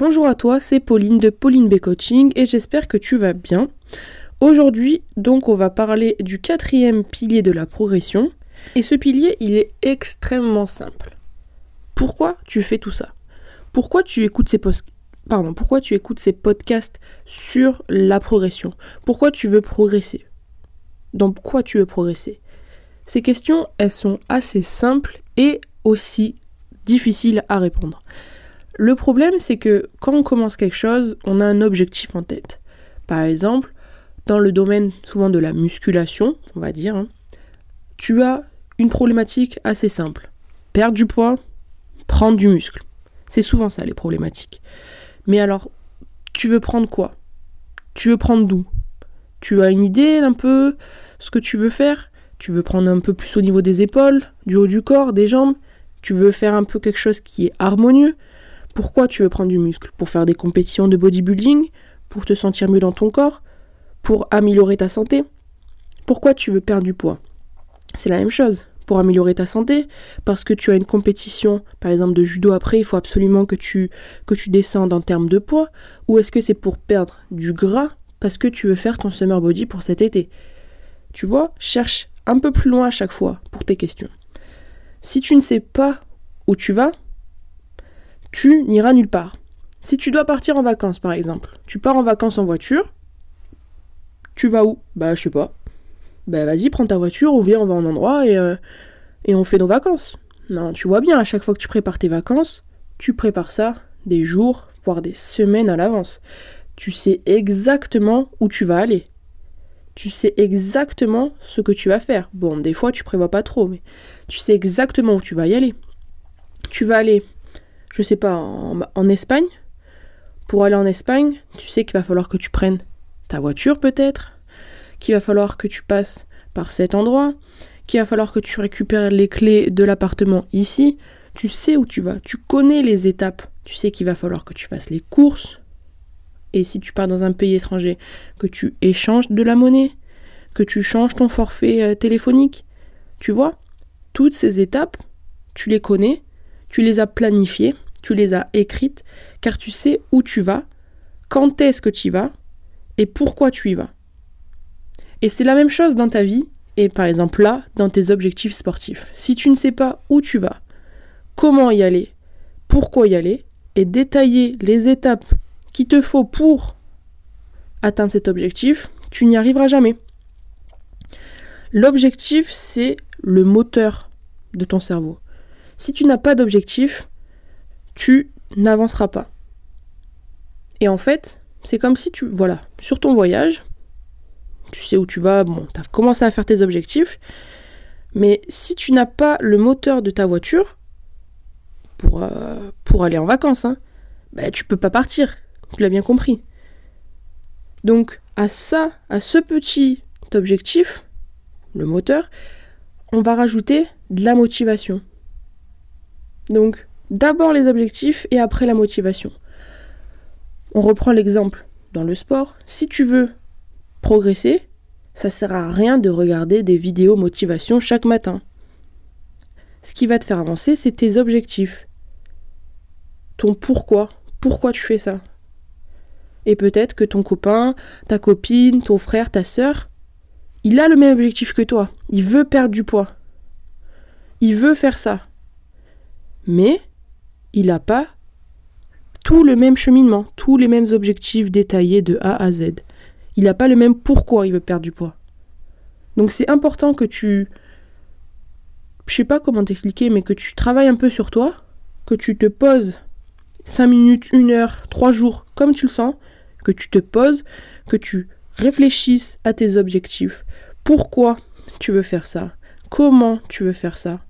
Bonjour à toi, c'est Pauline de Pauline B Coaching et j'espère que tu vas bien. Aujourd'hui, donc, on va parler du quatrième pilier de la progression. Et ce pilier, il est extrêmement simple. Pourquoi tu fais tout ça? Pourquoi tu écoutes ces pourquoi tu écoutes ces podcasts sur la progression? Pourquoi tu veux progresser? Dans quoi tu veux progresser? Ces questions, elles sont assez simples et aussi difficiles à répondre. Le problème, c'est que quand on commence quelque chose, on a un objectif en tête. Par exemple, dans le domaine souvent de la musculation, on va dire, hein, tu as une problématique assez simple. Perdre du poids, prendre du muscle. C'est souvent ça les problématiques. Mais alors, tu veux prendre quoi? Tu veux prendre d'où? Tu as une idée d'un peu ce que tu veux faire? Tu veux prendre un peu plus au niveau des épaules, du haut du corps, des jambes? Tu veux faire un peu quelque chose qui est harmonieux? Pourquoi tu veux prendre du muscle? Pour faire des compétitions de bodybuilding? Pour te sentir mieux dans ton corps? Pour améliorer ta santé? Pourquoi tu veux perdre du poids? C'est la même chose. Pour améliorer ta santé, parce que tu as une compétition, par exemple de judo après, il faut absolument que tu, que tu descendes en termes de poids, ou est-ce que c'est pour perdre du gras parce que tu veux faire ton summer body pour cet été? Tu vois, cherche un peu plus loin à chaque fois pour tes questions. Si tu ne sais pas où tu vas, tu n'iras nulle part. Si tu dois partir en vacances, par exemple, tu pars en vacances en voiture, tu vas où? Bah, je sais pas. Bah, vas-y, prends ta voiture, ou viens, on va en endroit et, euh, et on fait nos vacances. Non, tu vois bien, à chaque fois que tu prépares tes vacances, tu prépares ça des jours, voire des semaines à l'avance. Tu sais exactement où tu vas aller. Tu sais exactement ce que tu vas faire. Bon, des fois, tu prévois pas trop, mais tu sais exactement où tu vas y aller. Tu vas aller je sais pas, en, Espagne. Pour aller en Espagne, tu sais qu'il va falloir que tu prennes ta voiture peut-être, qu'il va falloir que tu passes par cet endroit, qu'il va falloir que tu récupères les clés de l'appartement ici. Tu sais où tu vas, tu connais les étapes. Tu sais qu'il va falloir que tu fasses les courses. Et si tu pars dans un pays étranger, que tu échanges de la monnaie, que tu changes ton forfait euh, téléphonique. Tu vois, toutes ces étapes, tu les connais tu les as planifiées, tu les as écrites, car tu sais où tu vas, quand est-ce que tu y vas, et pourquoi tu y vas. Et c'est la même chose dans ta vie, et par exemple là, dans tes objectifs sportifs. Si tu ne sais pas où tu vas, comment y aller, pourquoi y aller, et détailler les étapes qu'il te faut pour atteindre cet objectif, tu n'y arriveras jamais. L'objectif, c'est le moteur de ton cerveau. Si tu n'as pas d'objectif, tu n'avanceras pas. Et en fait, c'est comme si tu, voilà, sur ton voyage, tu sais où tu vas, bon, tu as commencé à faire tes objectifs, mais si tu n'as pas le moteur de ta voiture, pour, euh, pour aller en vacances, hein, bah, tu peux pas partir, tu l'as bien compris. Donc à ça, à ce petit objectif, le moteur, on va rajouter de la motivation. Donc, d'abord les objectifs et après la motivation. On reprend l'exemple dans le sport. Si tu veux progresser, ça sert à rien de regarder des vidéos motivation chaque matin. Ce qui va te faire avancer, c'est tes objectifs. Ton pourquoi. Pourquoi tu fais ça? Et peut-être que ton copain, ta copine, ton frère, ta sœur, il a le même objectif que toi. Il veut perdre du poids. Il veut faire ça mais il n'a pas tout le même cheminement, tous les mêmes objectifs détaillés de A à Z. Il n'a pas le même pourquoi il veut perdre du poids. Donc c'est important que tu... Je sais pas comment t'expliquer, mais que tu travailles un peu sur toi, que tu te poses 5 minutes, 1 heure, 3 jours, comme tu le sens, que tu te poses, que tu réfléchisses à tes objectifs. Pourquoi tu veux faire ça? Comment tu veux faire ça?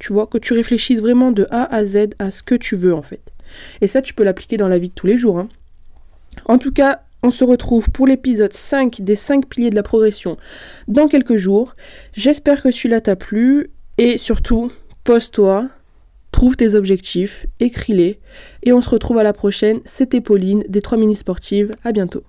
Tu vois, que tu réfléchisses vraiment de A à Z à ce que tu veux en fait. Et ça, tu peux l'appliquer dans la vie de tous les jours. Hein. En tout cas, on se retrouve pour l'épisode 5 des 5 piliers de la progression dans quelques jours. J'espère que celui-là t'a plu et surtout, pose-toi, trouve tes objectifs, écris-les et on se retrouve à la prochaine. C'était Pauline des 3 mini sportives. À bientôt.